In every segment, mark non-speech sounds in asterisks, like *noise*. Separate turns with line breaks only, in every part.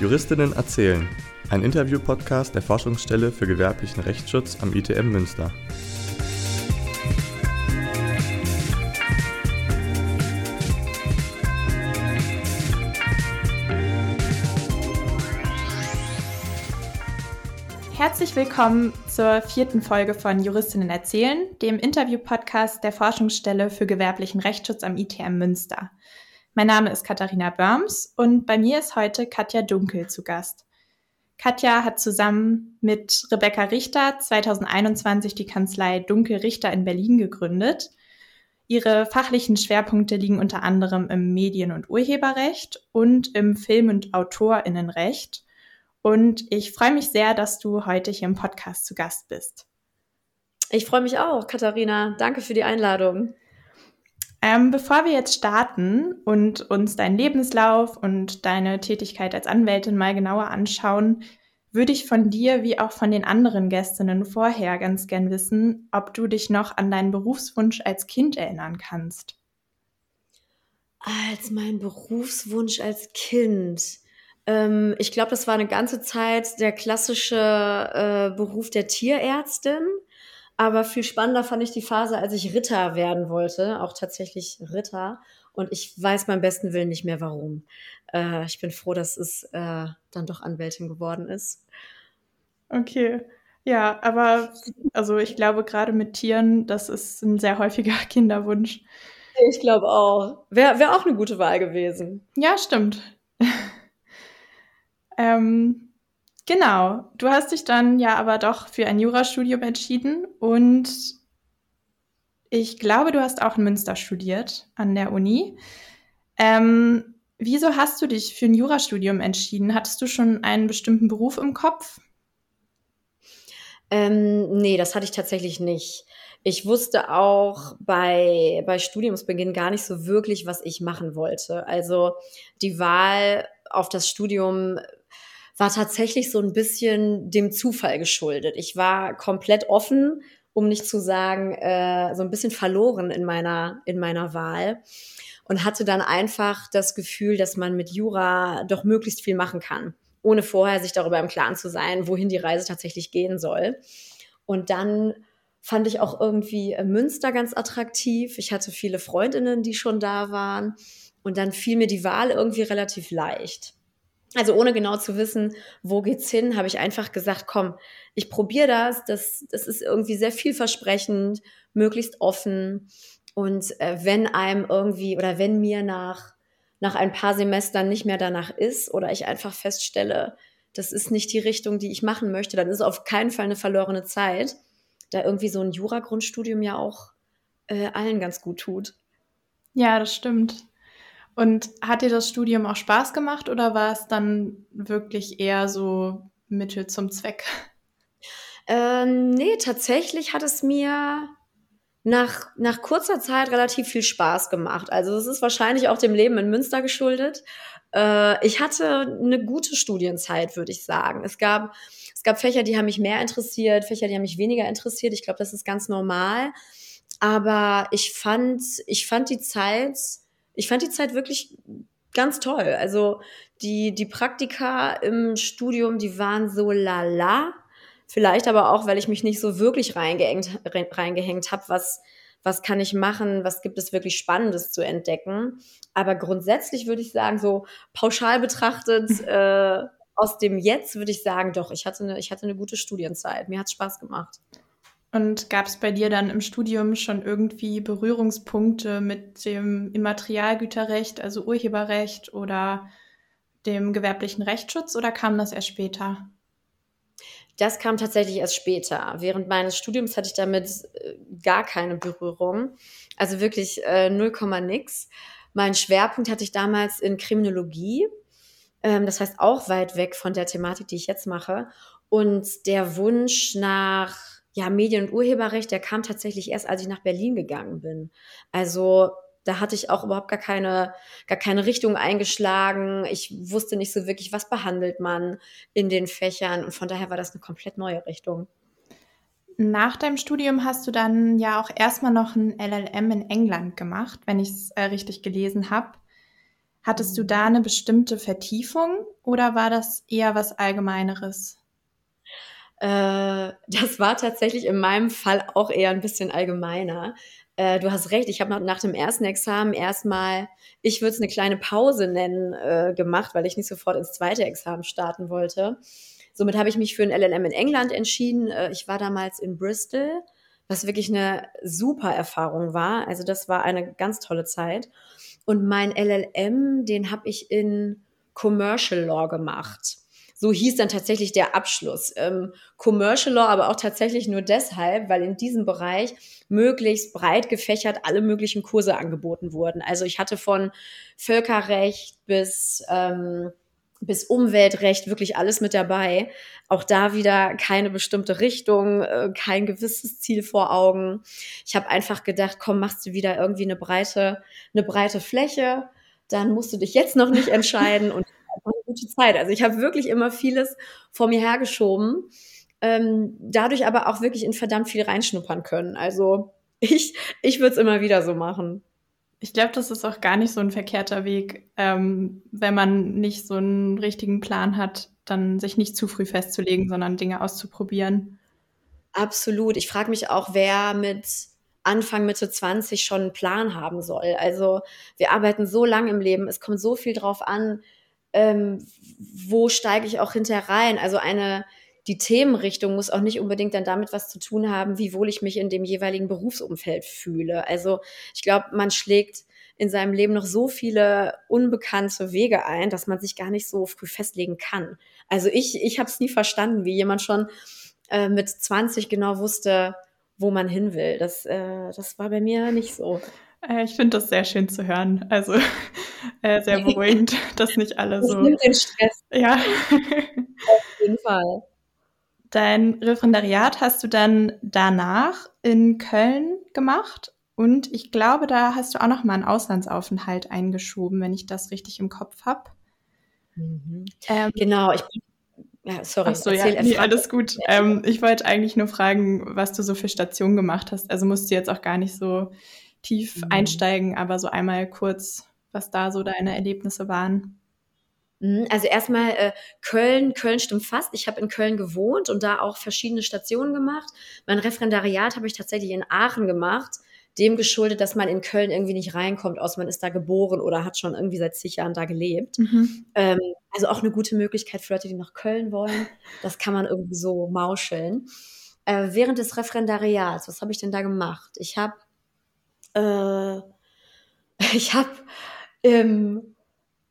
Juristinnen erzählen. Ein Interview-Podcast der Forschungsstelle für gewerblichen Rechtsschutz am ITM Münster.
Herzlich willkommen zur vierten Folge von Juristinnen erzählen, dem Interview-Podcast der Forschungsstelle für gewerblichen Rechtsschutz am ITM Münster. Mein Name ist Katharina Börms und bei mir ist heute Katja Dunkel zu Gast. Katja hat zusammen mit Rebecca Richter 2021 die Kanzlei Dunkel Richter in Berlin gegründet. Ihre fachlichen Schwerpunkte liegen unter anderem im Medien- und Urheberrecht und im Film- und Autorinnenrecht. Und ich freue mich sehr, dass du heute hier im Podcast zu Gast bist.
Ich freue mich auch, Katharina. Danke für die Einladung.
Ähm, bevor wir jetzt starten und uns deinen Lebenslauf und deine Tätigkeit als Anwältin mal genauer anschauen, würde ich von dir wie auch von den anderen Gästinnen vorher ganz gern wissen, ob du dich noch an deinen Berufswunsch als Kind erinnern kannst.
Als mein Berufswunsch als Kind. Ähm, ich glaube, das war eine ganze Zeit der klassische äh, Beruf der Tierärztin. Aber viel spannender fand ich die Phase, als ich Ritter werden wollte, auch tatsächlich Ritter. Und ich weiß beim besten Willen nicht mehr warum. Äh, ich bin froh, dass es äh, dann doch Anwältin geworden ist.
Okay. Ja, aber also ich glaube, gerade mit Tieren, das ist ein sehr häufiger *laughs* Kinderwunsch.
Ich glaube auch. Wäre wär auch eine gute Wahl gewesen.
Ja, stimmt. *laughs* Ähm, genau, du hast dich dann ja aber doch für ein Jurastudium entschieden und ich glaube, du hast auch in Münster studiert an der Uni. Ähm, wieso hast du dich für ein Jurastudium entschieden? Hattest du schon einen bestimmten Beruf im Kopf?
Ähm, nee, das hatte ich tatsächlich nicht. Ich wusste auch bei, bei Studiumsbeginn gar nicht so wirklich, was ich machen wollte. Also die Wahl auf das Studium war tatsächlich so ein bisschen dem Zufall geschuldet. Ich war komplett offen, um nicht zu sagen, äh, so ein bisschen verloren in meiner, in meiner Wahl und hatte dann einfach das Gefühl, dass man mit Jura doch möglichst viel machen kann, ohne vorher sich darüber im Klaren zu sein, wohin die Reise tatsächlich gehen soll. Und dann fand ich auch irgendwie äh, Münster ganz attraktiv. Ich hatte viele Freundinnen, die schon da waren. Und dann fiel mir die Wahl irgendwie relativ leicht. Also ohne genau zu wissen, wo geht's hin, habe ich einfach gesagt, komm, ich probiere das. das. Das ist irgendwie sehr vielversprechend, möglichst offen. Und äh, wenn einem irgendwie oder wenn mir nach, nach ein paar Semestern nicht mehr danach ist oder ich einfach feststelle, das ist nicht die Richtung, die ich machen möchte, dann ist auf keinen Fall eine verlorene Zeit, da irgendwie so ein Jura-Grundstudium ja auch äh, allen ganz gut tut.
Ja, das stimmt. Und hat dir das Studium auch Spaß gemacht oder war es dann wirklich eher so Mittel zum Zweck?
Ähm, nee, tatsächlich hat es mir nach, nach kurzer Zeit relativ viel Spaß gemacht. Also es ist wahrscheinlich auch dem Leben in Münster geschuldet. Äh, ich hatte eine gute Studienzeit, würde ich sagen. Es gab, es gab Fächer, die haben mich mehr interessiert, Fächer, die haben mich weniger interessiert. Ich glaube, das ist ganz normal. Aber ich fand, ich fand die Zeit ich fand die Zeit wirklich ganz toll. Also die, die Praktika im Studium, die waren so lala. Vielleicht aber auch, weil ich mich nicht so wirklich reingehängt, reingehängt habe, was, was kann ich machen, was gibt es wirklich Spannendes zu entdecken. Aber grundsätzlich würde ich sagen, so pauschal betrachtet, *laughs* äh, aus dem Jetzt würde ich sagen, doch, ich hatte eine, ich hatte eine gute Studienzeit. Mir hat es Spaß gemacht.
Und gab es bei dir dann im Studium schon irgendwie Berührungspunkte mit dem Immaterialgüterrecht, also Urheberrecht oder dem gewerblichen Rechtsschutz oder kam das erst später?
Das kam tatsächlich erst später. Während meines Studiums hatte ich damit äh, gar keine Berührung. Also wirklich äh, 0, nix. Mein Schwerpunkt hatte ich damals in Kriminologie. Ähm, das heißt auch weit weg von der Thematik, die ich jetzt mache. Und der Wunsch nach ja, Medien- und Urheberrecht, der kam tatsächlich erst, als ich nach Berlin gegangen bin. Also da hatte ich auch überhaupt gar keine, gar keine Richtung eingeschlagen. Ich wusste nicht so wirklich, was behandelt man in den Fächern. Und von daher war das eine komplett neue Richtung.
Nach deinem Studium hast du dann ja auch erstmal noch ein LLM in England gemacht, wenn ich es äh, richtig gelesen habe. Hattest du da eine bestimmte Vertiefung oder war das eher was Allgemeineres?
Äh, das war tatsächlich in meinem Fall auch eher ein bisschen allgemeiner. Äh, du hast recht, ich habe nach, dem ersten Examen erstmal, ich würde es eine kleine Pause nennen, äh, gemacht, weil ich nicht sofort ins zweite Examen starten wollte. Somit habe ich mich für ein LLM in England entschieden. Ich war damals in Bristol, was wirklich eine super Erfahrung war. Also das war eine ganz tolle Zeit. Und mein LLM, den habe ich in Commercial Law gemacht. So hieß dann tatsächlich der Abschluss. Ähm, Commercial Law aber auch tatsächlich nur deshalb, weil in diesem Bereich möglichst breit gefächert alle möglichen Kurse angeboten wurden. Also ich hatte von Völkerrecht bis ähm, bis Umweltrecht wirklich alles mit dabei. Auch da wieder keine bestimmte Richtung, äh, kein gewisses Ziel vor Augen. Ich habe einfach gedacht, komm, machst du wieder irgendwie eine breite, eine breite Fläche, dann musst du dich jetzt noch nicht entscheiden und eine gute Zeit. Also ich habe wirklich immer vieles vor mir hergeschoben, ähm, dadurch aber auch wirklich in verdammt viel reinschnuppern können. Also *laughs* ich, ich würde es immer wieder so machen.
Ich glaube, das ist auch gar nicht so ein verkehrter Weg, ähm, wenn man nicht so einen richtigen Plan hat, dann sich nicht zu früh festzulegen, sondern Dinge auszuprobieren.
Absolut. Ich frage mich auch, wer mit Anfang, Mitte 20 schon einen Plan haben soll. Also wir arbeiten so lange im Leben, es kommt so viel drauf an, ähm, wo steige ich auch hinterher rein. Also eine die Themenrichtung muss auch nicht unbedingt dann damit was zu tun haben, wie wohl ich mich in dem jeweiligen Berufsumfeld fühle. Also ich glaube, man schlägt in seinem Leben noch so viele unbekannte Wege ein, dass man sich gar nicht so früh festlegen kann. Also ich, ich habe es nie verstanden, wie jemand schon äh, mit 20 genau wusste, wo man hin will. Das, äh, das war bei mir nicht so.
Äh, ich finde das sehr schön zu hören. Also *laughs* äh, sehr beruhigend, *laughs* dass nicht alle so. Das
nimmt den Stress.
Ja.
Auf jeden Fall.
Dein Referendariat hast du dann danach in Köln gemacht und ich glaube, da hast du auch noch mal einen Auslandsaufenthalt eingeschoben, wenn ich das richtig im Kopf habe.
Mhm. Ähm, genau, ich bin ja, sorry.
Ach so, ja, nee, alles gut. Ähm, ich wollte eigentlich nur fragen, was du so für Stationen gemacht hast. Also musst du jetzt auch gar nicht so tief mhm. einsteigen, aber so einmal kurz, was da so deine Erlebnisse waren.
Mhm, also erstmal äh, Köln, Köln stimmt fast. Ich habe in Köln gewohnt und da auch verschiedene Stationen gemacht. Mein Referendariat habe ich tatsächlich in Aachen gemacht, dem geschuldet, dass man in Köln irgendwie nicht reinkommt, aus man ist da geboren oder hat schon irgendwie seit zig Jahren da gelebt. Mhm. Ähm, also auch eine gute Möglichkeit für Leute, die nach Köln wollen. Das kann man irgendwie so mauscheln. Äh, während des Referendariats, was habe ich denn da gemacht? Ich habe, äh, *laughs* ich habe ähm,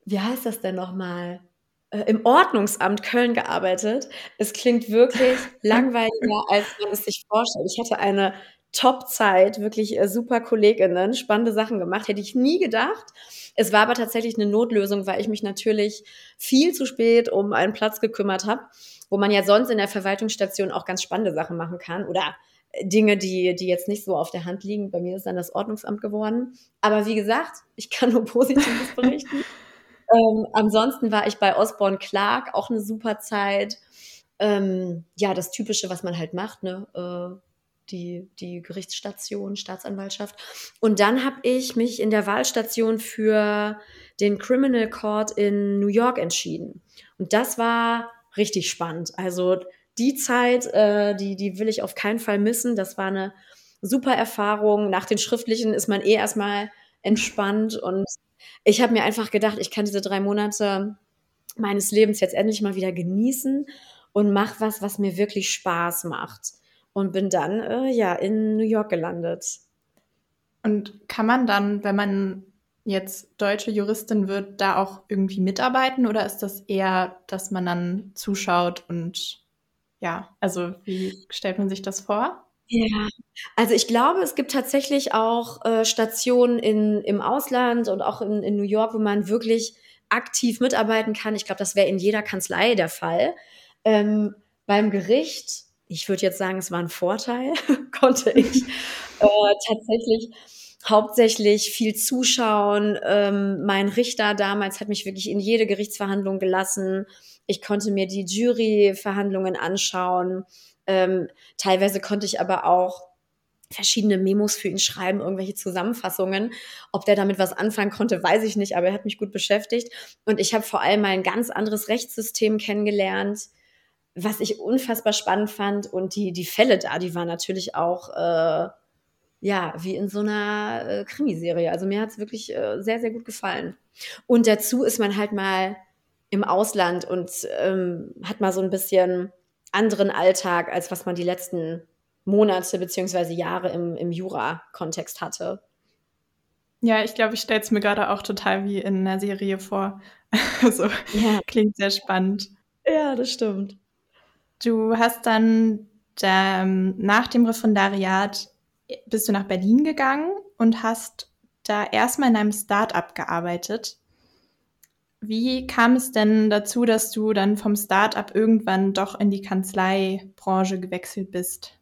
wie heißt das denn nochmal? Äh, im Ordnungsamt Köln gearbeitet. Es klingt wirklich *laughs* langweiliger, als man es sich vorstellt. Ich hatte eine Top-Zeit, wirklich äh, super Kolleginnen, spannende Sachen gemacht, hätte ich nie gedacht. Es war aber tatsächlich eine Notlösung, weil ich mich natürlich viel zu spät um einen Platz gekümmert habe, wo man ja sonst in der Verwaltungsstation auch ganz spannende Sachen machen kann oder Dinge, die, die jetzt nicht so auf der Hand liegen. Bei mir ist dann das Ordnungsamt geworden. Aber wie gesagt, ich kann nur *laughs* Positives berichten. *laughs* Ähm, ansonsten war ich bei Osborne Clark, auch eine super Zeit. Ähm, ja, das Typische, was man halt macht, ne? Äh, die, die Gerichtsstation, Staatsanwaltschaft. Und dann habe ich mich in der Wahlstation für den Criminal Court in New York entschieden. Und das war richtig spannend. Also die Zeit, äh, die, die will ich auf keinen Fall missen. Das war eine super Erfahrung. Nach den Schriftlichen ist man eh erstmal entspannt und ich habe mir einfach gedacht, ich kann diese drei Monate meines Lebens jetzt endlich mal wieder genießen und mache was, was mir wirklich Spaß macht. Und bin dann äh, ja in New York gelandet.
Und kann man dann, wenn man jetzt deutsche Juristin wird, da auch irgendwie mitarbeiten oder ist das eher, dass man dann zuschaut und ja, also wie stellt man sich das vor?
Ja, also ich glaube, es gibt tatsächlich auch äh, Stationen in, im Ausland und auch in, in New York, wo man wirklich aktiv mitarbeiten kann. Ich glaube, das wäre in jeder Kanzlei der Fall. Ähm, beim Gericht, ich würde jetzt sagen, es war ein Vorteil, *laughs* konnte ich *laughs* äh, tatsächlich hauptsächlich viel zuschauen. Ähm, mein Richter damals hat mich wirklich in jede Gerichtsverhandlung gelassen. Ich konnte mir die Juryverhandlungen anschauen. Ähm, teilweise konnte ich aber auch verschiedene Memos für ihn schreiben, irgendwelche Zusammenfassungen. Ob der damit was anfangen konnte, weiß ich nicht, aber er hat mich gut beschäftigt. Und ich habe vor allem mal ein ganz anderes Rechtssystem kennengelernt, was ich unfassbar spannend fand. Und die, die Fälle da, die waren natürlich auch, äh, ja, wie in so einer äh, Krimiserie. Also mir hat es wirklich äh, sehr, sehr gut gefallen. Und dazu ist man halt mal im Ausland und ähm, hat mal so ein bisschen anderen Alltag, als was man die letzten Monate beziehungsweise Jahre im, im Jura-Kontext hatte.
Ja, ich glaube, ich stelle es mir gerade auch total wie in einer Serie vor. *laughs* also ja. klingt sehr spannend.
Ja, das stimmt.
Du hast dann ähm, nach dem Referendariat bist du nach Berlin gegangen und hast da erstmal in einem Start-up gearbeitet. Wie kam es denn dazu, dass du dann vom Start-up irgendwann doch in die Kanzleibranche gewechselt bist?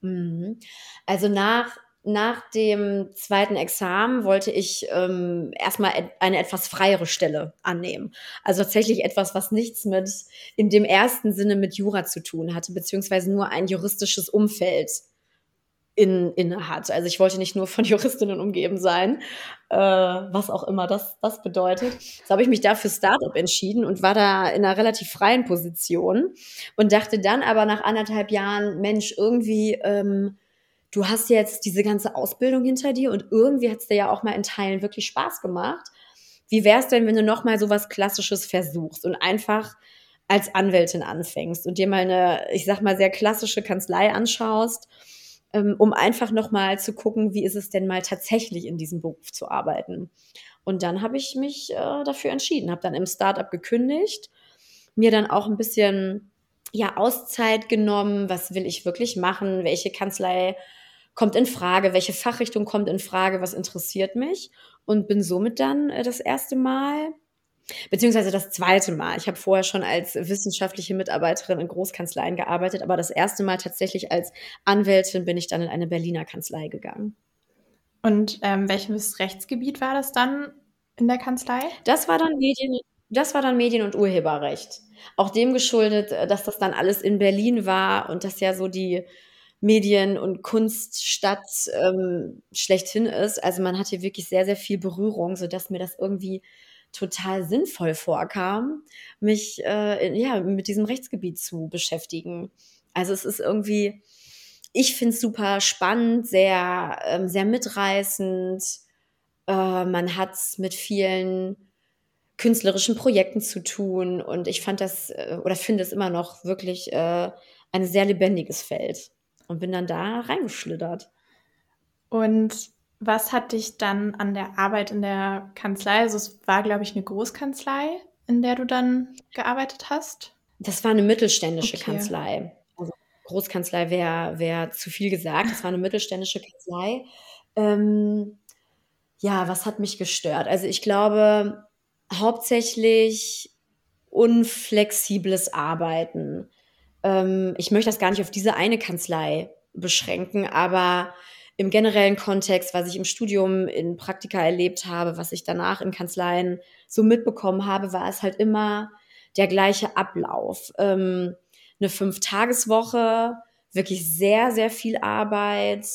Mhm. Also nach, nach dem zweiten Examen wollte ich ähm, erstmal eine etwas freiere Stelle annehmen. Also tatsächlich etwas, was nichts mit in dem ersten Sinne mit Jura zu tun hatte, beziehungsweise nur ein juristisches Umfeld in, inne hat. Also ich wollte nicht nur von *laughs* Juristinnen umgeben sein, äh, was auch immer das, das bedeutet. So habe ich mich da für Startup entschieden und war da in einer relativ freien Position und dachte dann aber nach anderthalb Jahren, Mensch, irgendwie, ähm, du hast jetzt diese ganze Ausbildung hinter dir und irgendwie hat es dir ja auch mal in Teilen wirklich Spaß gemacht. Wie wäre es denn, wenn du noch mal so was Klassisches versuchst und einfach als Anwältin anfängst und dir mal eine, ich sag mal, sehr klassische Kanzlei anschaust um einfach nochmal zu gucken, wie ist es denn mal tatsächlich in diesem Beruf zu arbeiten. Und dann habe ich mich äh, dafür entschieden, habe dann im Startup gekündigt, mir dann auch ein bisschen ja Auszeit genommen, was will ich wirklich machen, welche Kanzlei kommt in Frage, welche Fachrichtung kommt in Frage, was interessiert mich? Und bin somit dann äh, das erste Mal Beziehungsweise das zweite Mal. Ich habe vorher schon als wissenschaftliche Mitarbeiterin in Großkanzleien gearbeitet, aber das erste Mal tatsächlich als Anwältin bin ich dann in eine Berliner Kanzlei gegangen.
Und ähm, welches Rechtsgebiet war das dann in der Kanzlei?
Das war dann Medien, das war dann Medien- und Urheberrecht. Auch dem geschuldet, äh, dass das dann alles in Berlin war und das ja so die Medien- und Kunststadt ähm, schlechthin ist. Also man hat hier wirklich sehr, sehr viel Berührung, sodass mir das irgendwie total sinnvoll vorkam, mich äh, ja, mit diesem Rechtsgebiet zu beschäftigen. Also es ist irgendwie, ich finde es super spannend, sehr, ähm, sehr mitreißend. Äh, man hat es mit vielen künstlerischen Projekten zu tun und ich fand das äh, oder finde es immer noch wirklich äh, ein sehr lebendiges Feld und bin dann da reingeschlittert.
Und was hat dich dann an der Arbeit in der Kanzlei, also es war, glaube ich, eine Großkanzlei, in der du dann gearbeitet hast?
Das war eine mittelständische okay. Kanzlei. Also Großkanzlei wäre wär zu viel gesagt. Das war eine mittelständische Kanzlei. Ähm, ja, was hat mich gestört? Also ich glaube hauptsächlich unflexibles Arbeiten. Ähm, ich möchte das gar nicht auf diese eine Kanzlei beschränken, aber im generellen Kontext, was ich im Studium in Praktika erlebt habe, was ich danach in Kanzleien so mitbekommen habe, war es halt immer der gleiche Ablauf. Ähm, eine Fünf-Tageswoche, wirklich sehr, sehr viel Arbeit.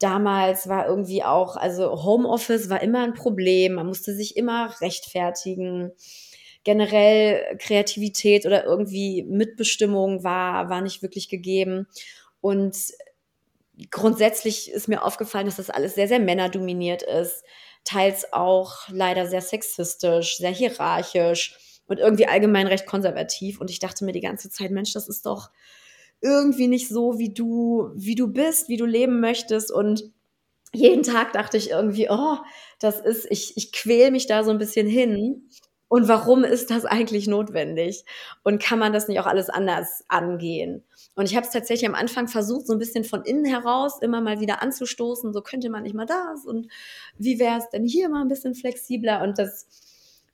Damals war irgendwie auch, also Homeoffice war immer ein Problem. Man musste sich immer rechtfertigen. Generell Kreativität oder irgendwie Mitbestimmung war, war nicht wirklich gegeben. Und grundsätzlich ist mir aufgefallen, dass das alles sehr, sehr männerdominiert ist. Teils auch leider sehr sexistisch, sehr hierarchisch und irgendwie allgemein recht konservativ. Und ich dachte mir die ganze Zeit, Mensch, das ist doch irgendwie nicht so, wie du, wie du bist, wie du leben möchtest. Und jeden Tag dachte ich irgendwie, oh, das ist, ich, ich quäl mich da so ein bisschen hin. Und warum ist das eigentlich notwendig? Und kann man das nicht auch alles anders angehen? Und ich habe es tatsächlich am Anfang versucht, so ein bisschen von innen heraus immer mal wieder anzustoßen. So könnte man nicht mal das und wie wäre es denn hier mal ein bisschen flexibler? Und das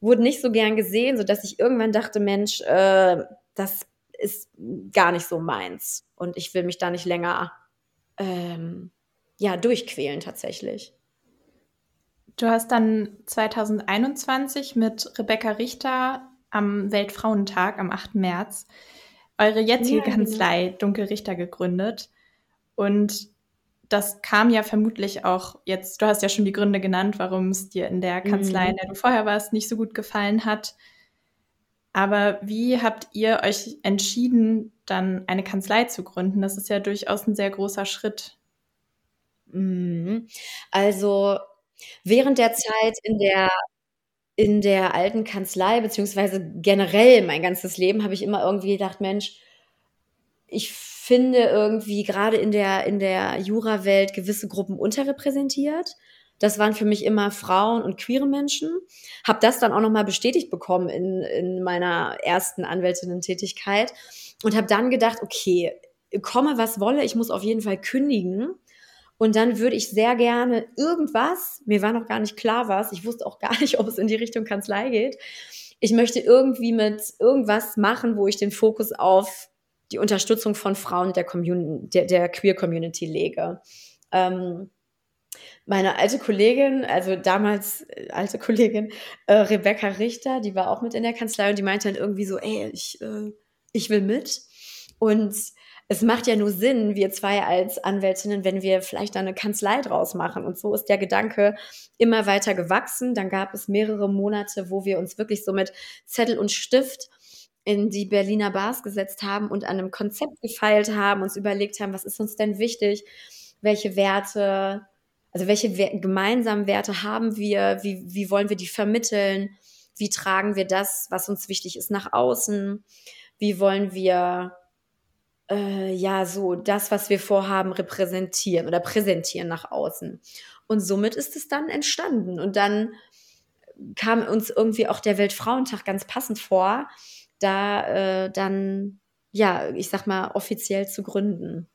wurde nicht so gern gesehen, sodass ich irgendwann dachte, Mensch, äh, das ist gar nicht so meins. Und ich will mich da nicht länger ähm, ja, durchquälen tatsächlich.
Du hast dann 2021 mit Rebecca Richter am Weltfrauentag am 8. März eure jetzige ja, genau. Kanzlei Dunkelrichter gegründet. Und das kam ja vermutlich auch jetzt, du hast ja schon die Gründe genannt, warum es dir in der Kanzlei, mhm. in der du vorher warst, nicht so gut gefallen hat. Aber wie habt ihr euch entschieden, dann eine Kanzlei zu gründen? Das ist ja durchaus ein sehr großer Schritt.
Mhm. Also während der Zeit in der in der alten Kanzlei, beziehungsweise generell mein ganzes Leben, habe ich immer irgendwie gedacht, Mensch, ich finde irgendwie gerade in der, in der Jura-Welt gewisse Gruppen unterrepräsentiert. Das waren für mich immer Frauen und queere Menschen. Habe das dann auch nochmal bestätigt bekommen in, in meiner ersten Anwältinnen-Tätigkeit und habe dann gedacht, okay, komme was wolle, ich muss auf jeden Fall kündigen. Und dann würde ich sehr gerne irgendwas, mir war noch gar nicht klar was, ich wusste auch *laughs* gar nicht, ob es in die Richtung Kanzlei geht. Ich möchte irgendwie mit irgendwas machen, wo ich den Fokus auf die Unterstützung von Frauen der, Community, der, der Queer Community lege. Ähm, meine alte Kollegin, also damals äh, alte Kollegin äh, Rebecca Richter, die war auch mit in der Kanzlei und die meinte dann irgendwie so, ey, ich, äh, ich will mit. Und es macht ja nur Sinn, wir zwei als Anwältinnen, wenn wir vielleicht da eine Kanzlei draus machen. Und so ist der Gedanke immer weiter gewachsen. Dann gab es mehrere Monate, wo wir uns wirklich so mit Zettel und Stift in die Berliner Bars gesetzt haben und an einem Konzept gefeilt haben, uns überlegt haben, was ist uns denn wichtig, welche Werte, also welche gemeinsamen Werte haben wir, wie, wie wollen wir die vermitteln, wie tragen wir das, was uns wichtig ist, nach außen, wie wollen wir äh, ja so das, was wir vorhaben, repräsentieren oder präsentieren nach außen. Und somit ist es dann entstanden. Und dann kam uns irgendwie auch der Weltfrauentag ganz passend vor, da äh, dann, ja, ich sag mal, offiziell zu gründen.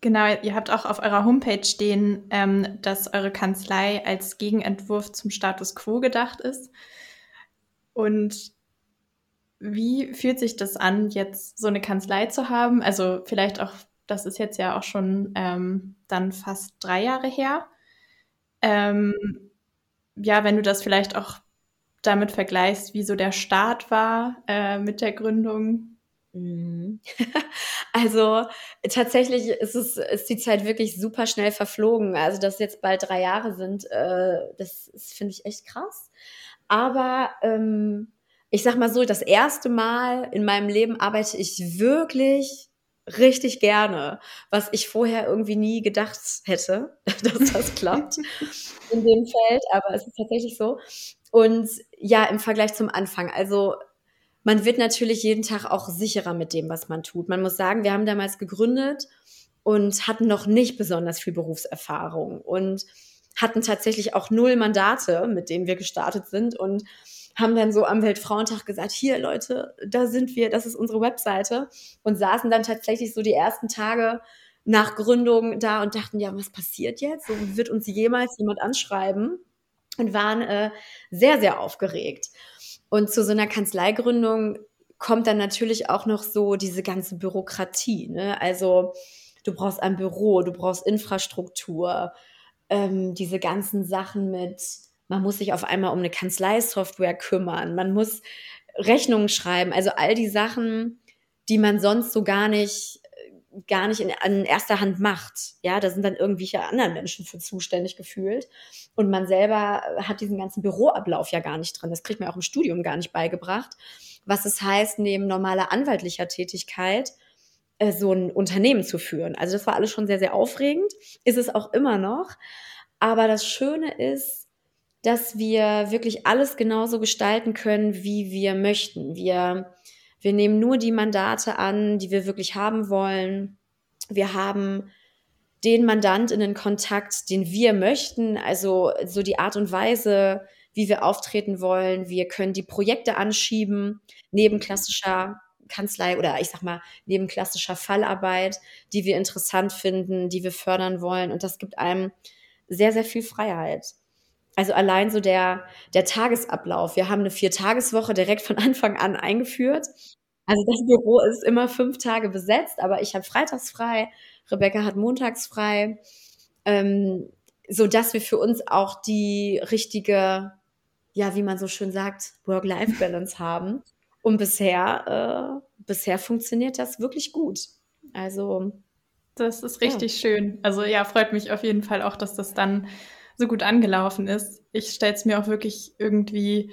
Genau, ihr habt auch auf eurer Homepage stehen, ähm, dass eure Kanzlei als Gegenentwurf zum Status quo gedacht ist. Und wie fühlt sich das an, jetzt so eine Kanzlei zu haben? Also vielleicht auch, das ist jetzt ja auch schon ähm, dann fast drei Jahre her. Ähm, ja, wenn du das vielleicht auch damit vergleichst, wie so der Start war äh, mit der Gründung.
Mhm. *laughs* Also tatsächlich ist es ist die Zeit wirklich super schnell verflogen. Also dass jetzt bald drei Jahre sind, äh, das finde ich echt krass. Aber ähm, ich sag mal so, das erste Mal in meinem Leben arbeite ich wirklich richtig gerne, was ich vorher irgendwie nie gedacht hätte, *laughs* dass das klappt in dem Feld, aber es ist tatsächlich so. Und ja, im Vergleich zum Anfang, also man wird natürlich jeden Tag auch sicherer mit dem, was man tut. Man muss sagen, wir haben damals gegründet und hatten noch nicht besonders viel Berufserfahrung und hatten tatsächlich auch null Mandate, mit denen wir gestartet sind und haben dann so am Weltfrauentag gesagt, hier Leute, da sind wir, das ist unsere Webseite und saßen dann tatsächlich so die ersten Tage nach Gründung da und dachten, ja, was passiert jetzt? So wird uns jemals jemand anschreiben? Und waren äh, sehr, sehr aufgeregt. Und zu so einer Kanzleigründung kommt dann natürlich auch noch so diese ganze Bürokratie. Ne? Also du brauchst ein Büro, du brauchst Infrastruktur, ähm, diese ganzen Sachen mit man muss sich auf einmal um eine Kanzleisoftware kümmern, man muss Rechnungen schreiben, also all die Sachen, die man sonst so gar nicht gar nicht in, in erster Hand macht. Ja, da sind dann irgendwelche anderen Menschen für zuständig gefühlt. Und man selber hat diesen ganzen Büroablauf ja gar nicht drin. Das kriegt man auch im Studium gar nicht beigebracht. Was es heißt, neben normaler anwaltlicher Tätigkeit äh, so ein Unternehmen zu führen. Also das war alles schon sehr, sehr aufregend. Ist es auch immer noch. Aber das Schöne ist, dass wir wirklich alles genauso gestalten können, wie wir möchten. Wir, wir nehmen nur die Mandate an, die wir wirklich haben wollen. Wir haben den Mandant in den Kontakt, den wir möchten, also so die Art und Weise, wie wir auftreten wollen. Wir können die Projekte anschieben, neben klassischer Kanzlei oder ich sag mal, neben klassischer Fallarbeit, die wir interessant finden, die wir fördern wollen. Und das gibt einem sehr, sehr viel Freiheit. Also allein so der, der Tagesablauf. Wir haben eine Viertageswoche direkt von Anfang an eingeführt. Also das Büro ist immer fünf Tage besetzt, aber ich habe freitags frei, Rebecca hat montags frei, ähm, so dass wir für uns auch die richtige, ja, wie man so schön sagt, Work-Life-Balance haben. Und bisher, äh, bisher funktioniert das wirklich gut. Also
Das ist richtig ja. schön. Also ja, freut mich auf jeden Fall auch, dass das dann so gut angelaufen ist. Ich stelle es mir auch wirklich irgendwie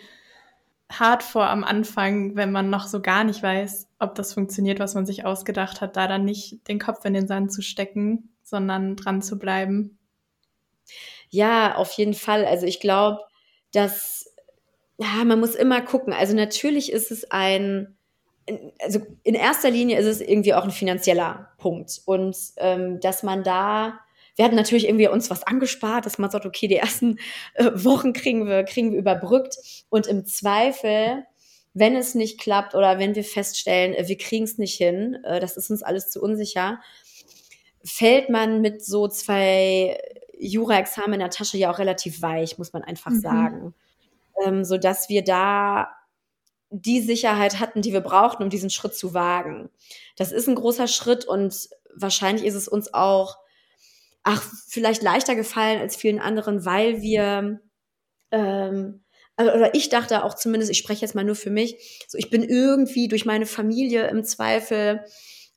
hart vor am Anfang, wenn man noch so gar nicht weiß, ob das funktioniert, was man sich ausgedacht hat, da dann nicht den Kopf in den Sand zu stecken, sondern dran zu bleiben.
Ja, auf jeden Fall. Also ich glaube, dass ja, man muss immer gucken. Also natürlich ist es ein, also in erster Linie ist es irgendwie auch ein finanzieller Punkt und ähm, dass man da wir hatten natürlich irgendwie uns was angespart, dass man sagt, okay, die ersten äh, Wochen kriegen wir, kriegen wir überbrückt. Und im Zweifel, wenn es nicht klappt oder wenn wir feststellen, äh, wir kriegen es nicht hin, äh, das ist uns alles zu unsicher, fällt man mit so zwei Jura-Examen in der Tasche ja auch relativ weich, muss man einfach mhm. sagen. Ähm, so dass wir da die Sicherheit hatten, die wir brauchten, um diesen Schritt zu wagen. Das ist ein großer Schritt und wahrscheinlich ist es uns auch ach, vielleicht leichter gefallen als vielen anderen, weil wir ähm, also, oder ich dachte auch zumindest, ich spreche jetzt mal nur für mich, so ich bin irgendwie durch meine Familie im Zweifel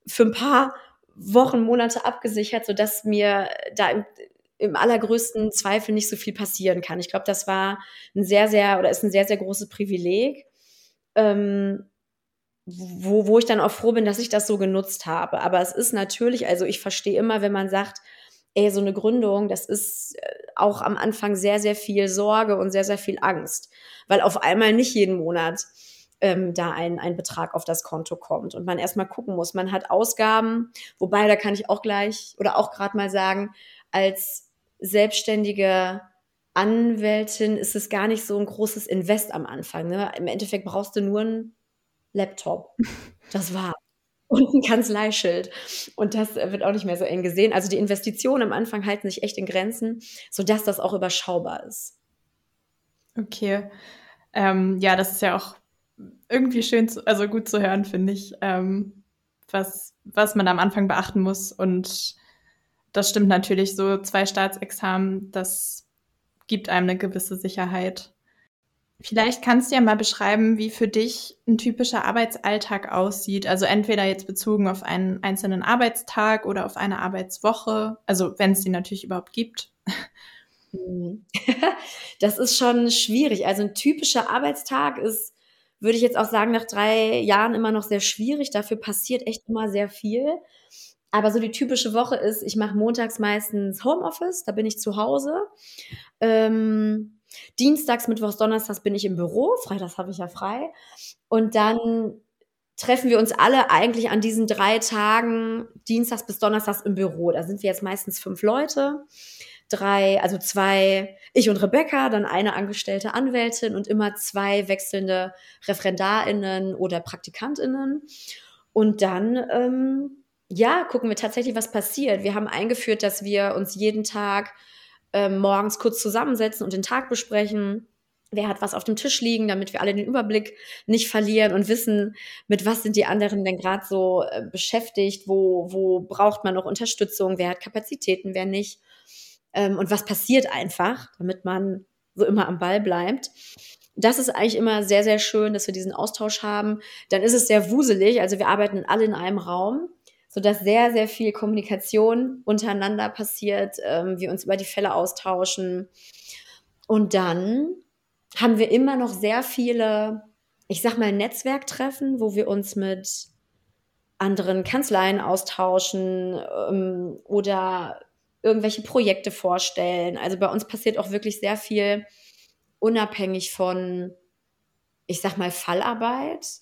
für ein paar Wochen, Monate abgesichert, so dass mir da im, allergrößten Zweifel nicht so viel passieren kann. Ich glaube, das war ein sehr, sehr oder ist ein sehr, sehr großes Privileg, ähm, wo, wo ich dann auch froh bin, dass ich das so genutzt habe. Aber es ist natürlich, also ich verstehe immer, wenn man sagt, ey, so eine Gründung, das ist äh, auch am Anfang sehr, sehr viel Sorge und sehr, sehr viel Angst, weil auf einmal nicht jeden Monat ähm, da ein, ein Betrag auf das Konto kommt und man erstmal gucken muss. Man hat Ausgaben, wobei da kann ich auch gleich oder auch gerade mal sagen, als selbstständige Anwältin ist es gar nicht so ein großes Invest am Anfang. Ne? Im Endeffekt brauchst du nur einen Laptop. *laughs* Das war und ein Kanzleischild. Und das wird auch nicht mehr so eng gesehen. Also die Investitionen am Anfang halten sich echt in Grenzen, sodass das auch überschaubar ist.
Okay. Ähm, ja, das ist ja auch irgendwie schön, zu, also gut zu hören, finde ich, ähm, was, was man am Anfang beachten muss. Und das stimmt natürlich, so zwei Staatsexamen, das gibt einem eine gewisse Sicherheit. Vielleicht kannst du ja mal beschreiben, wie für dich ein typischer Arbeitsalltag aussieht. Also entweder jetzt bezogen auf einen einzelnen Arbeitstag oder auf eine Arbeitswoche. Also wenn es die natürlich überhaupt gibt. *laughs*
Das ist schon schwierig. Also ein typischer Arbeitstag ist, würde ich jetzt auch sagen, nach drei Jahren immer noch sehr schwierig. Dafür passiert echt immer sehr viel. Aber so die typische Woche ist, ich mache montags meistens Homeoffice, da bin ich zu Hause. Ähm, Dienstags, Mittwochs, Donnerstags bin ich im Büro, freitags habe ich ja frei. Und dann treffen wir uns alle eigentlich an diesen drei Tagen, Dienstags bis Donnerstags im Büro. Da sind wir jetzt meistens fünf Leute. Drei, also zwei, ich und Rebecca, dann eine angestellte Anwältin und immer zwei wechselnde ReferendarInnen oder PraktikantInnen. Und dann, ähm, ja, gucken wir tatsächlich, was passiert. Wir haben eingeführt, dass wir uns jeden Tag ähm, morgens kurz zusammensetzen und den Tag besprechen. Wer hat was auf dem Tisch liegen, damit wir alle den Überblick nicht verlieren und wissen, mit was sind die anderen denn gerade so äh, beschäftigt, wo, wo braucht man noch Unterstützung, wer hat Kapazitäten, wer nicht. Ähm, und was passiert einfach, damit man so immer am Ball bleibt. Das ist eigentlich immer sehr, sehr schön, dass wir diesen Austausch haben. Dann ist es sehr wuselig, also wir arbeiten alle in einem Raum sodass sehr, sehr viel Kommunikation untereinander passiert, ähm, wir uns über die Fälle austauschen. Und dann haben wir immer noch sehr viele, ich sag mal, Netzwerktreffen, wo wir uns mit anderen Kanzleien austauschen ähm, oder irgendwelche Projekte vorstellen. Also bei uns passiert auch wirklich sehr viel unabhängig von, ich sag mal, Fallarbeit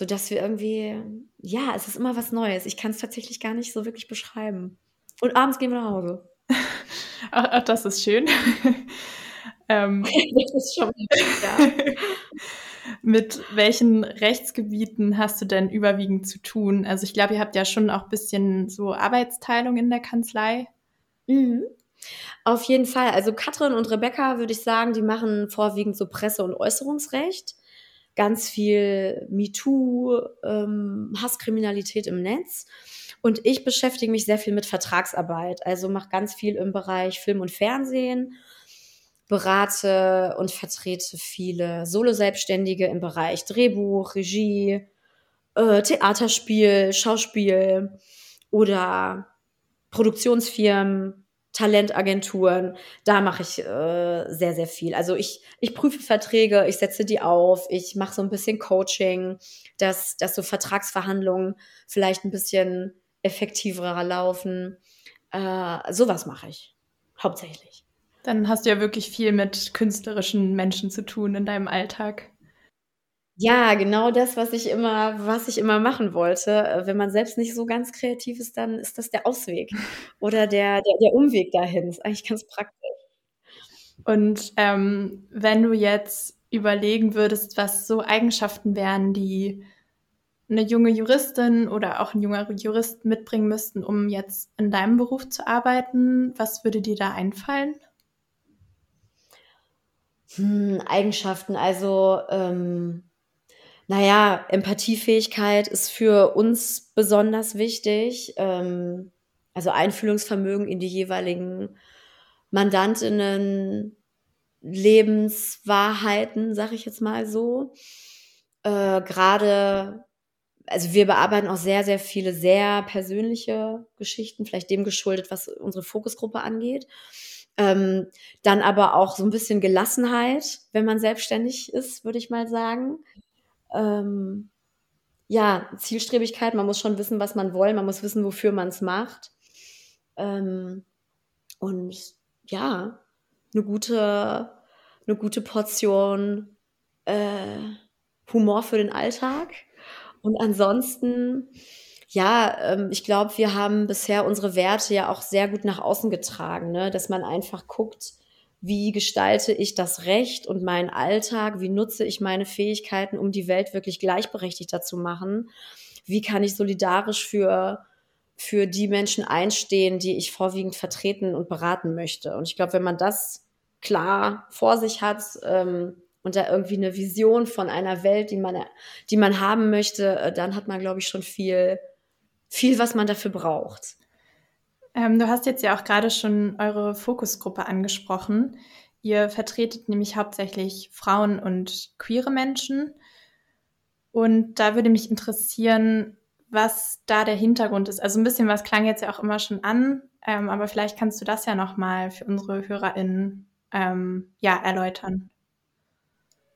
so dass wir irgendwie, ja, es ist immer was Neues. Ich kann es tatsächlich gar nicht so wirklich beschreiben. Und abends gehen wir nach Hause. *laughs*
ach, ach, das ist schön. *laughs* ähm, *laughs* das ist schon ja. Mit welchen Rechtsgebieten hast du denn überwiegend zu tun? Also ich glaube, ihr habt ja schon auch ein bisschen so Arbeitsteilung in der Kanzlei.
Mhm. Auf jeden Fall. Also Katrin und Rebecca, würde ich sagen, die machen vorwiegend so Presse- und Äußerungsrecht ganz viel MeToo, ähm, Hasskriminalität im Netz. Und ich beschäftige mich sehr viel mit Vertragsarbeit, also mache ganz viel im Bereich Film und Fernsehen, berate und vertrete viele Solo-Selbstständige im Bereich Drehbuch, Regie, äh, Theaterspiel, Schauspiel oder Produktionsfirmen, Talentagenturen, da mache ich äh, sehr, sehr viel. Also ich, ich prüfe Verträge, ich setze die auf, ich mache so ein bisschen Coaching, dass, dass so Vertragsverhandlungen vielleicht ein bisschen effektiver laufen. Äh, sowas mache ich hauptsächlich.
Dann hast du ja wirklich viel mit künstlerischen Menschen zu tun in deinem Alltag.
Ja, genau das, was ich immer, was ich immer machen wollte. Äh, wenn man selbst nicht so ganz kreativ ist, dann ist das der Ausweg *laughs* oder der, der, der Umweg dahin. Ist eigentlich ganz praktisch.
Und ähm, wenn du jetzt überlegen würdest, was so Eigenschaften wären, die eine junge Juristin oder auch ein junger Jurist mitbringen müssten, um jetzt in deinem Beruf zu arbeiten, was würde dir da einfallen?
Hm, Eigenschaften, also ähm, naja, Empathiefähigkeit ist für uns besonders wichtig. Ähm, also Einfühlungsvermögen in die jeweiligen Mandantinnen, Lebenswahrheiten, sag ich jetzt mal so. Äh, Gerade, also wir bearbeiten auch sehr, sehr viele sehr persönliche Geschichten, vielleicht dem geschuldet, was unsere Fokusgruppe angeht. Ähm, dann aber auch so ein bisschen Gelassenheit, wenn man selbstständig ist, würde ich mal sagen ähm, ja, Zielstrebigkeit, man muss schon wissen, was man will, man muss wissen, wofür man es macht. Ähm, und ja, eine gute, eine gute Portion äh, Humor für den Alltag. Und ansonsten, ja, ähm, ich glaube, wir haben bisher unsere Werte ja auch sehr gut nach außen getragen, ne? dass man einfach guckt, wie gestalte ich das Recht und meinen Alltag, wie nutze ich meine Fähigkeiten, um die Welt wirklich gleichberechtigter zu machen, wie kann ich solidarisch für, für die Menschen einstehen, die ich vorwiegend vertreten und beraten möchte. Und ich glaube, wenn man das klar vor sich hat ähm, und da irgendwie eine Vision von einer Welt, die man, die man haben möchte, äh, dann hat man, glaube ich, schon viel, viel, was man dafür braucht.
Ähm, du hast jetzt ja auch gerade schon eure Fokusgruppe angesprochen. Ihr vertretet nämlich hauptsächlich Frauen und queere Menschen. Und da würde mich interessieren, was da der Hintergrund ist. Also ein bisschen was klang jetzt ja auch immer schon an, ähm, aber vielleicht kannst du das ja nochmal für unsere HörerInnen ähm, ja, erläutern.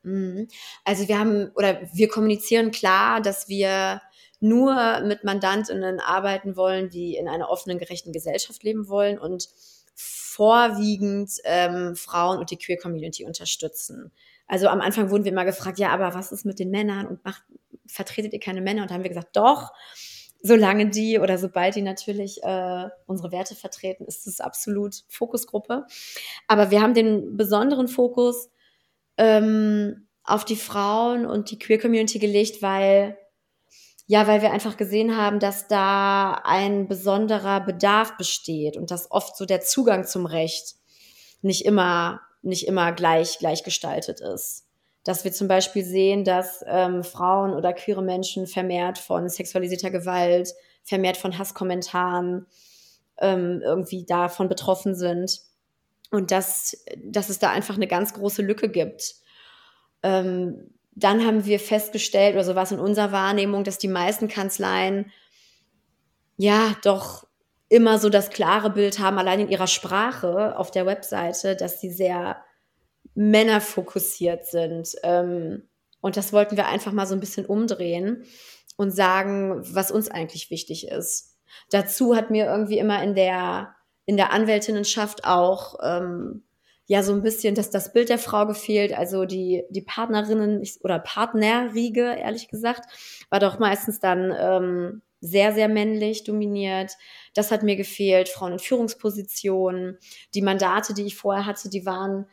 Mhm. Also wir haben oder wir kommunizieren klar, dass wir nur mit Mandantinnen arbeiten wollen, die in einer offenen, gerechten Gesellschaft leben wollen und vorwiegend ähm, Frauen und die Queer Community unterstützen. Also am Anfang wurden wir immer gefragt, ja, aber was ist mit den Männern und macht, vertretet ihr keine Männer? Und da haben wir gesagt, doch, solange die oder sobald die natürlich äh, unsere Werte vertreten, ist es absolut Fokusgruppe. Aber wir haben den besonderen Fokus ähm, auf die Frauen und die Queer Community gelegt, weil ja, weil wir einfach gesehen haben, dass da ein besonderer Bedarf besteht und dass oft so der Zugang zum Recht nicht immer, nicht immer gleich, gleich gestaltet ist. Dass wir zum Beispiel sehen, dass ähm, Frauen oder queere Menschen vermehrt von sexualisierter Gewalt, vermehrt von Hasskommentaren ähm, irgendwie davon betroffen sind. Und dass, dass es da einfach eine ganz große Lücke gibt. Ähm, dann haben wir festgestellt, oder so war es in unserer Wahrnehmung, dass die meisten Kanzleien ja doch immer so das klare Bild haben, allein in ihrer Sprache auf der Webseite, dass sie sehr männerfokussiert sind. Ähm, und das wollten wir einfach mal so ein bisschen umdrehen und sagen, was uns eigentlich wichtig ist. Dazu hat mir irgendwie immer in der, in der Anwältinnenschaft auch ähm, ja so ein bisschen dass das Bild der Frau gefehlt. Also die, die Partnerinnen oder Partnerriege, ehrlich gesagt, war doch meistens dann ähm, sehr, sehr männlich dominiert. Das hat mir gefehlt. Frauen in Führungspositionen. Die Mandate, die ich vorher hatte, die waren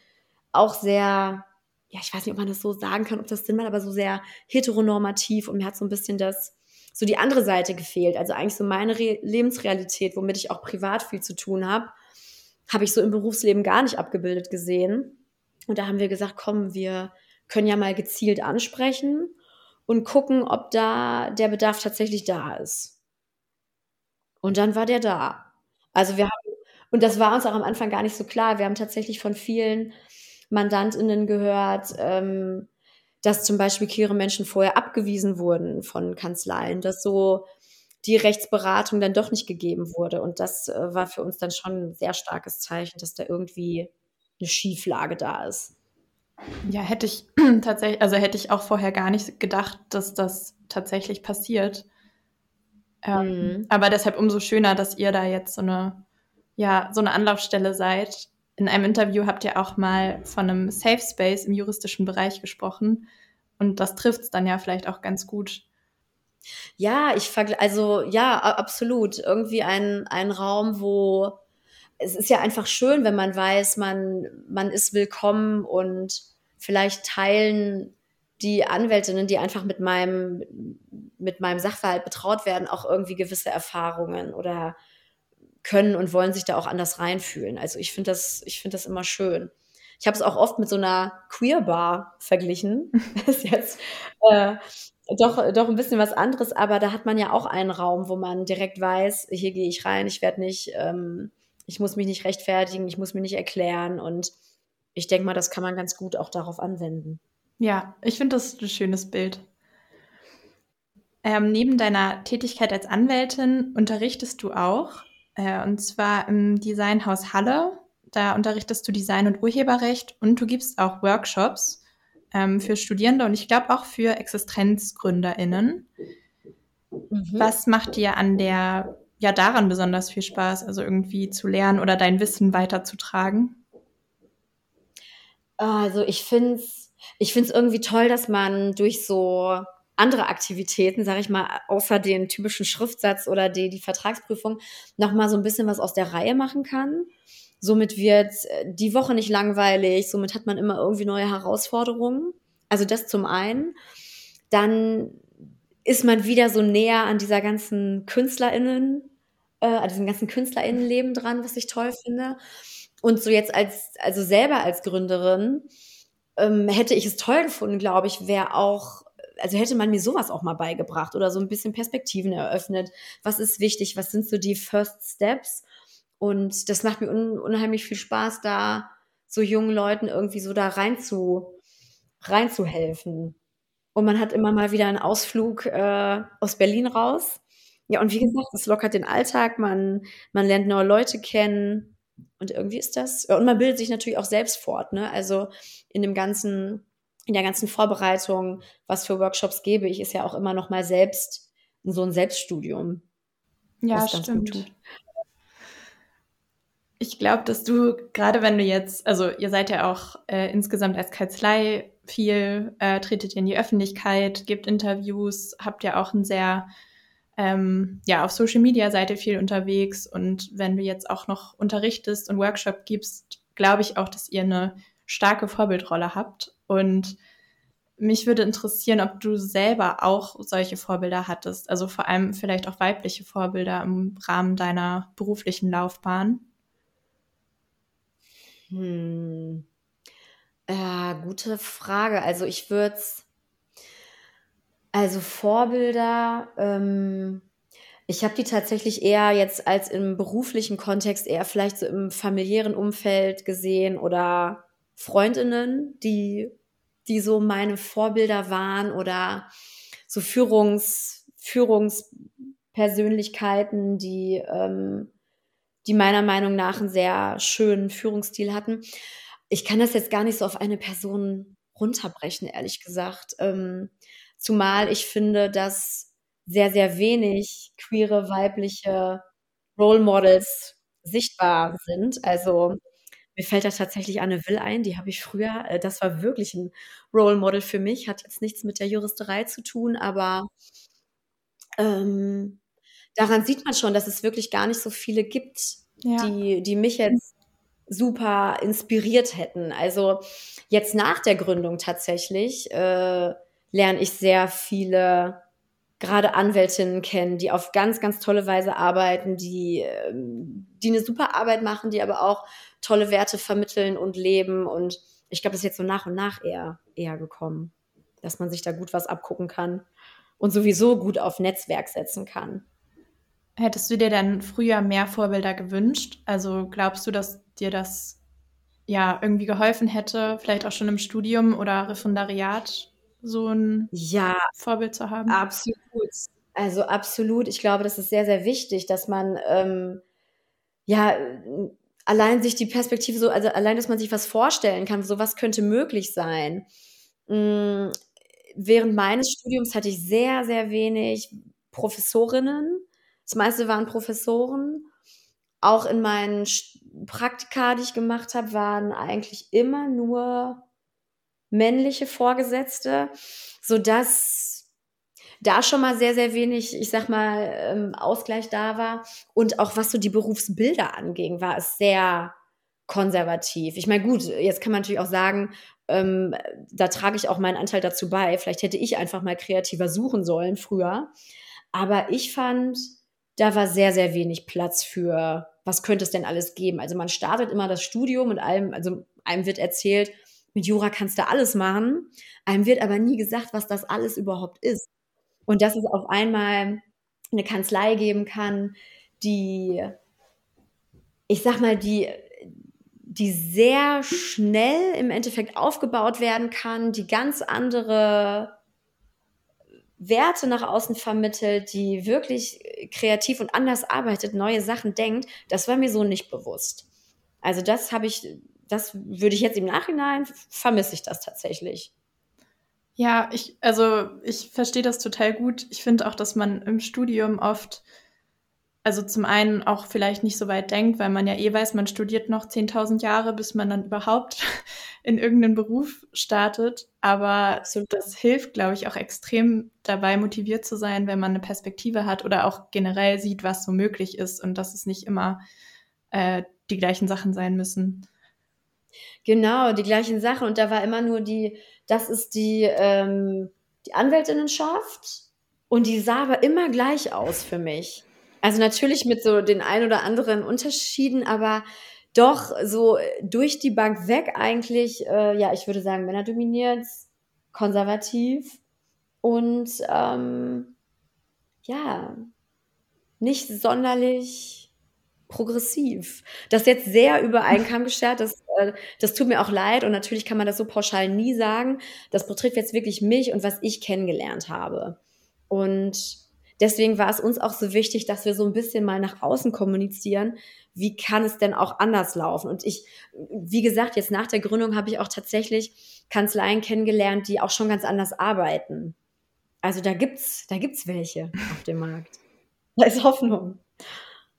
auch sehr, ja, ich weiß nicht, ob man das so sagen kann, ob das Sinn macht, aber so sehr heteronormativ und mir hat so ein bisschen das, so die andere Seite gefehlt. Also eigentlich so meine Re Lebensrealität, womit ich auch privat viel zu tun habe habe ich so im Berufsleben gar nicht abgebildet gesehen. Und da haben wir gesagt, komm, wir können ja mal gezielt ansprechen und gucken, ob da der Bedarf tatsächlich da ist. Und dann war der da. Also wir haben, und das war uns auch am Anfang gar nicht so klar. Wir haben tatsächlich von vielen MandantInnen gehört, ähm, dass zum Beispiel queere Menschen vorher abgewiesen wurden von Kanzleien, dass so die Rechtsberatung dann doch nicht gegeben wurde. Und das äh, war für uns dann schon ein sehr starkes Zeichen, dass da irgendwie eine Schieflage da ist.
Ja, hätte ich *clears throat* tatsächlich, also hätte ich auch vorher gar nicht gedacht, dass das tatsächlich passiert. Ähm, mhm. Aber deshalb umso schöner, dass ihr da jetzt so eine, ja, so eine Anlaufstelle seid. In einem Interview habt ihr auch mal von einem Safe Space im juristischen Bereich gesprochen. Und das trifft es dann ja vielleicht auch ganz gut.
Ja, ich vergleiche, also ja, absolut. Irgendwie ein, ein Raum, wo es ist ja einfach schön, wenn man weiß, man, man ist willkommen und vielleicht teilen die Anwältinnen, die einfach mit meinem, mit meinem Sachverhalt betraut werden, auch irgendwie gewisse Erfahrungen oder können und wollen sich da auch anders reinfühlen. Also ich finde das, ich das immer schön. Ich habe es auch oft mit so einer Queer Bar verglichen. *laughs* das ist jetzt äh, doch, doch ein bisschen was anderes, aber da hat man ja auch einen Raum, wo man direkt weiß, hier gehe ich rein, ich werde nicht, ähm, ich muss mich nicht rechtfertigen, ich muss mich nicht erklären und ich denke mal, das kann man ganz gut auch darauf anwenden.
Ja, ich finde das ein schönes Bild. Ähm, neben deiner Tätigkeit als Anwältin unterrichtest du auch, äh, und zwar im Designhaus Halle. Da unterrichtest du Design- und Urheberrecht und du gibst auch Workshops ähm, für Studierende und ich glaube auch für ExistenzgründerInnen. Mhm. Was macht dir an der, ja, daran besonders viel Spaß, also irgendwie zu lernen oder dein Wissen weiterzutragen?
Also ich finde es ich find's irgendwie toll, dass man durch so andere Aktivitäten, sage ich mal, außer den typischen Schriftsatz oder die, die Vertragsprüfung, nochmal so ein bisschen was aus der Reihe machen kann. Somit wird die Woche nicht langweilig, somit hat man immer irgendwie neue Herausforderungen. Also das zum einen. Dann ist man wieder so näher an dieser ganzen KünstlerInnen, äh, an diesem ganzen KünstlerInnenleben dran, was ich toll finde. Und so jetzt als, also selber als Gründerin, ähm, hätte ich es toll gefunden, glaube ich, wäre auch, also hätte man mir sowas auch mal beigebracht oder so ein bisschen Perspektiven eröffnet. Was ist wichtig? Was sind so die First Steps? Und das macht mir un unheimlich viel Spaß, da so jungen Leuten irgendwie so da rein zu, reinzuhelfen. Und man hat immer mal wieder einen Ausflug äh, aus Berlin raus. Ja, und wie gesagt, es lockert den Alltag, man, man lernt neue Leute kennen, und irgendwie ist das, und man bildet sich natürlich auch selbst fort, ne? Also in dem ganzen, in der ganzen Vorbereitung, was für Workshops gebe ich, ist ja auch immer noch mal selbst so ein Selbststudium.
Ja, stimmt. Ich glaube, dass du, gerade wenn du jetzt, also ihr seid ja auch äh, insgesamt als Kanzlei viel, äh, tretet in die Öffentlichkeit, gebt Interviews, habt ja auch ein sehr ähm, ja, auf Social Media ihr viel unterwegs und wenn du jetzt auch noch unterrichtest und Workshop gibst, glaube ich auch, dass ihr eine starke Vorbildrolle habt. Und mich würde interessieren, ob du selber auch solche Vorbilder hattest, also vor allem vielleicht auch weibliche Vorbilder im Rahmen deiner beruflichen Laufbahn.
Hm. Äh, gute Frage. Also ich würde es also Vorbilder, ähm, ich habe die tatsächlich eher jetzt als im beruflichen Kontext eher vielleicht so im familiären Umfeld gesehen oder Freundinnen, die, die so meine Vorbilder waren oder so Führungs, Führungspersönlichkeiten, die, ähm, die meiner Meinung nach einen sehr schönen Führungsstil hatten. Ich kann das jetzt gar nicht so auf eine Person runterbrechen, ehrlich gesagt. Ähm, Zumal ich finde, dass sehr, sehr wenig queere weibliche Role Models sichtbar sind. Also mir fällt da tatsächlich Anne Will ein, die habe ich früher, äh, das war wirklich ein Role Model für mich, hat jetzt nichts mit der Juristerei zu tun, aber ähm, daran sieht man schon, dass es wirklich gar nicht so viele gibt, ja. die, die mich jetzt super inspiriert hätten. Also jetzt nach der Gründung tatsächlich äh, lerne ich sehr viele gerade Anwältinnen kennen, die auf ganz, ganz tolle Weise arbeiten, die, ähm, die eine super Arbeit machen, die aber auch tolle Werte vermitteln und leben. Und ich glaube, das ist jetzt so nach und nach eher, eher gekommen, dass man sich da gut was abgucken kann und sowieso gut auf Netzwerk setzen kann.
Hättest du dir dann früher mehr Vorbilder gewünscht? Also glaubst du, dass dir das ja irgendwie geholfen hätte, vielleicht auch schon im Studium oder Referendariat? so ein
ja,
Vorbild zu haben.
Absolut. Also absolut. Ich glaube, das ist sehr, sehr wichtig, dass man ähm, ja allein sich die Perspektive so, also allein, dass man sich was vorstellen kann, so was könnte möglich sein. Mhm. Während meines Studiums hatte ich sehr, sehr wenig Professorinnen. Das meiste waren Professoren. Auch in meinen Praktika, die ich gemacht habe, waren eigentlich immer nur männliche Vorgesetzte, sodass da schon mal sehr, sehr wenig, ich sag mal, ähm, Ausgleich da war. Und auch was so die Berufsbilder anging, war es sehr konservativ. Ich meine, gut, jetzt kann man natürlich auch sagen, ähm, da trage ich auch meinen Anteil dazu bei. Vielleicht hätte ich einfach mal kreativer suchen sollen früher. Aber ich fand, da war sehr, sehr wenig Platz für, was könnte es denn alles geben. Also man startet immer das Studium und allem, also einem wird erzählt, mit Jura kannst du alles machen. Einem wird aber nie gesagt, was das alles überhaupt ist. Und dass es auf einmal eine Kanzlei geben kann, die, ich sag mal, die, die sehr schnell im Endeffekt aufgebaut werden kann, die ganz andere Werte nach außen vermittelt, die wirklich kreativ und anders arbeitet, neue Sachen denkt, das war mir so nicht bewusst. Also das habe ich, das würde ich jetzt im Nachhinein, vermisse ich das tatsächlich.
Ja, ich, also ich verstehe das total gut. Ich finde auch, dass man im Studium oft, also zum einen auch vielleicht nicht so weit denkt, weil man ja eh weiß, man studiert noch 10.000 Jahre, bis man dann überhaupt *laughs* in irgendeinen Beruf startet. Aber so, das hilft, glaube ich, auch extrem dabei, motiviert zu sein, wenn man eine Perspektive hat oder auch generell sieht, was so möglich ist und dass es nicht immer äh, die gleichen Sachen sein müssen.
Genau, die gleichen Sachen. Und da war immer nur die, das ist die, ähm, die Anwältinnenschaft. Und die sah aber immer gleich aus für mich. Also natürlich mit so den ein oder anderen Unterschieden, aber doch so durch die Bank weg eigentlich, äh, ja, ich würde sagen, Männer dominiert, konservativ und ähm, ja, nicht sonderlich progressiv. Das jetzt sehr über einen Kamm geschert, das, äh, das tut mir auch leid und natürlich kann man das so pauschal nie sagen. Das betrifft jetzt wirklich mich und was ich kennengelernt habe. Und deswegen war es uns auch so wichtig, dass wir so ein bisschen mal nach außen kommunizieren. Wie kann es denn auch anders laufen? Und ich, wie gesagt, jetzt nach der Gründung habe ich auch tatsächlich Kanzleien kennengelernt, die auch schon ganz anders arbeiten. Also da gibt's, da gibt's welche auf dem Markt. *laughs* Da ist Hoffnung.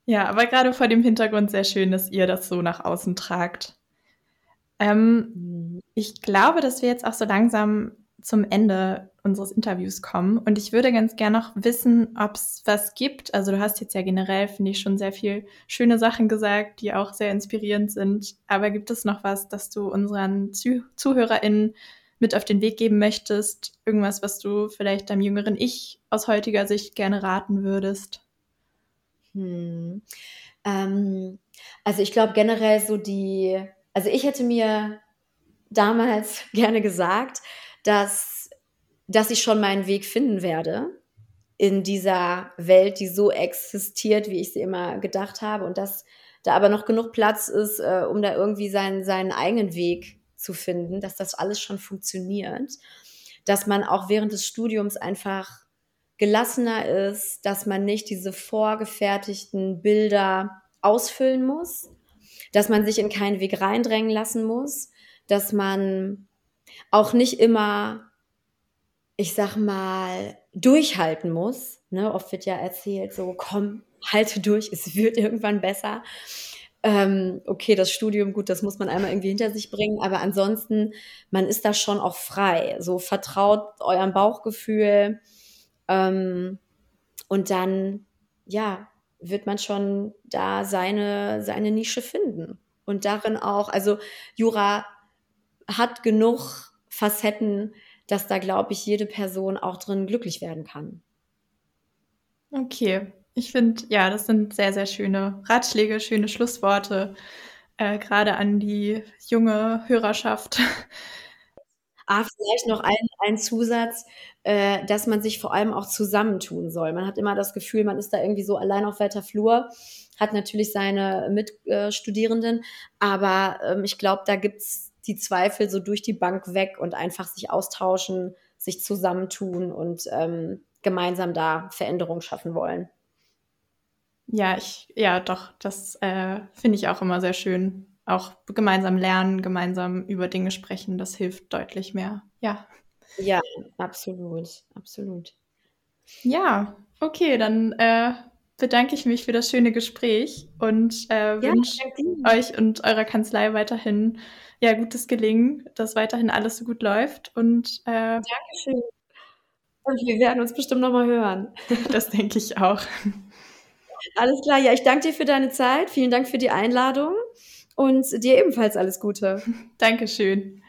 Ja, aber gerade vor dem Hintergrund sehr schön, dass ihr das so nach außen tragt. Ähm, mhm. ich glaube, dass wir jetzt auch so langsam zum Ende unseres Interviews kommen. Und ich würde ganz gerne noch wissen, ob es was gibt. Also du hast jetzt ja generell, finde ich, schon sehr viel schöne Sachen gesagt, die auch sehr inspirierend sind. Aber gibt es noch was, das du unseren Zuh ZuhörerInnen mit auf den Weg geben möchtest? Irgendwas, was du vielleicht deinem jüngeren Ich aus heutiger Sicht gerne raten würdest?
Hm. Ähm, also ich glaube generell so die, also ich hätte mir damals *laughs* gerne gesagt, dass, dass ich schon meinen Weg finden werde in dieser Welt, die so existiert, wie ich sie immer gedacht habe. Und dass da aber noch genug Platz ist, äh, um da irgendwie seinen, seinen eigenen Weg zu finden, dass das alles schon funktioniert, dass man auch während des Studiums einfach gelassener ist, dass man nicht diese vorgefertigten Bilder ausfüllen muss, dass man sich in keinen Weg reindrängen lassen muss, dass man auch nicht immer, ich sag mal, durchhalten muss. Ne? Oft wird ja erzählt, so komm, halte durch, es wird irgendwann besser. Ähm, okay, das Studium, gut, das muss man einmal irgendwie hinter sich bringen, aber ansonsten, man ist da schon auch frei. So vertraut eurem Bauchgefühl, ähm, und dann, ja, wird man schon da seine, seine Nische finden. Und darin auch, also Jura hat genug Facetten, dass da, glaube ich, jede Person auch drin glücklich werden kann.
Okay, ich finde, ja, das sind sehr, sehr schöne Ratschläge, schöne Schlussworte, äh, gerade an die junge Hörerschaft. *laughs*
Ah, vielleicht noch ein, ein Zusatz, äh, dass man sich vor allem auch zusammentun soll. Man hat immer das Gefühl, man ist da irgendwie so allein auf weiter Flur, hat natürlich seine Mitstudierenden, aber ähm, ich glaube, da gibt's die Zweifel so durch die Bank weg und einfach sich austauschen, sich zusammentun und ähm, gemeinsam da Veränderung schaffen wollen.
Ja, ich, ja, doch, das äh, finde ich auch immer sehr schön. Auch gemeinsam lernen, gemeinsam über Dinge sprechen, das hilft deutlich mehr. Ja.
Ja, absolut, absolut.
Ja, okay, dann äh, bedanke ich mich für das schöne Gespräch und äh, ja, wünsche euch und eurer Kanzlei weiterhin ja, gutes Gelingen, dass weiterhin alles so gut läuft. Und äh,
Dankeschön. Und wir werden uns bestimmt nochmal hören. *laughs*
das denke ich auch.
Alles klar, ja, ich danke dir für deine Zeit. Vielen Dank für die Einladung und dir ebenfalls alles Gute. *laughs*
Dankeschön.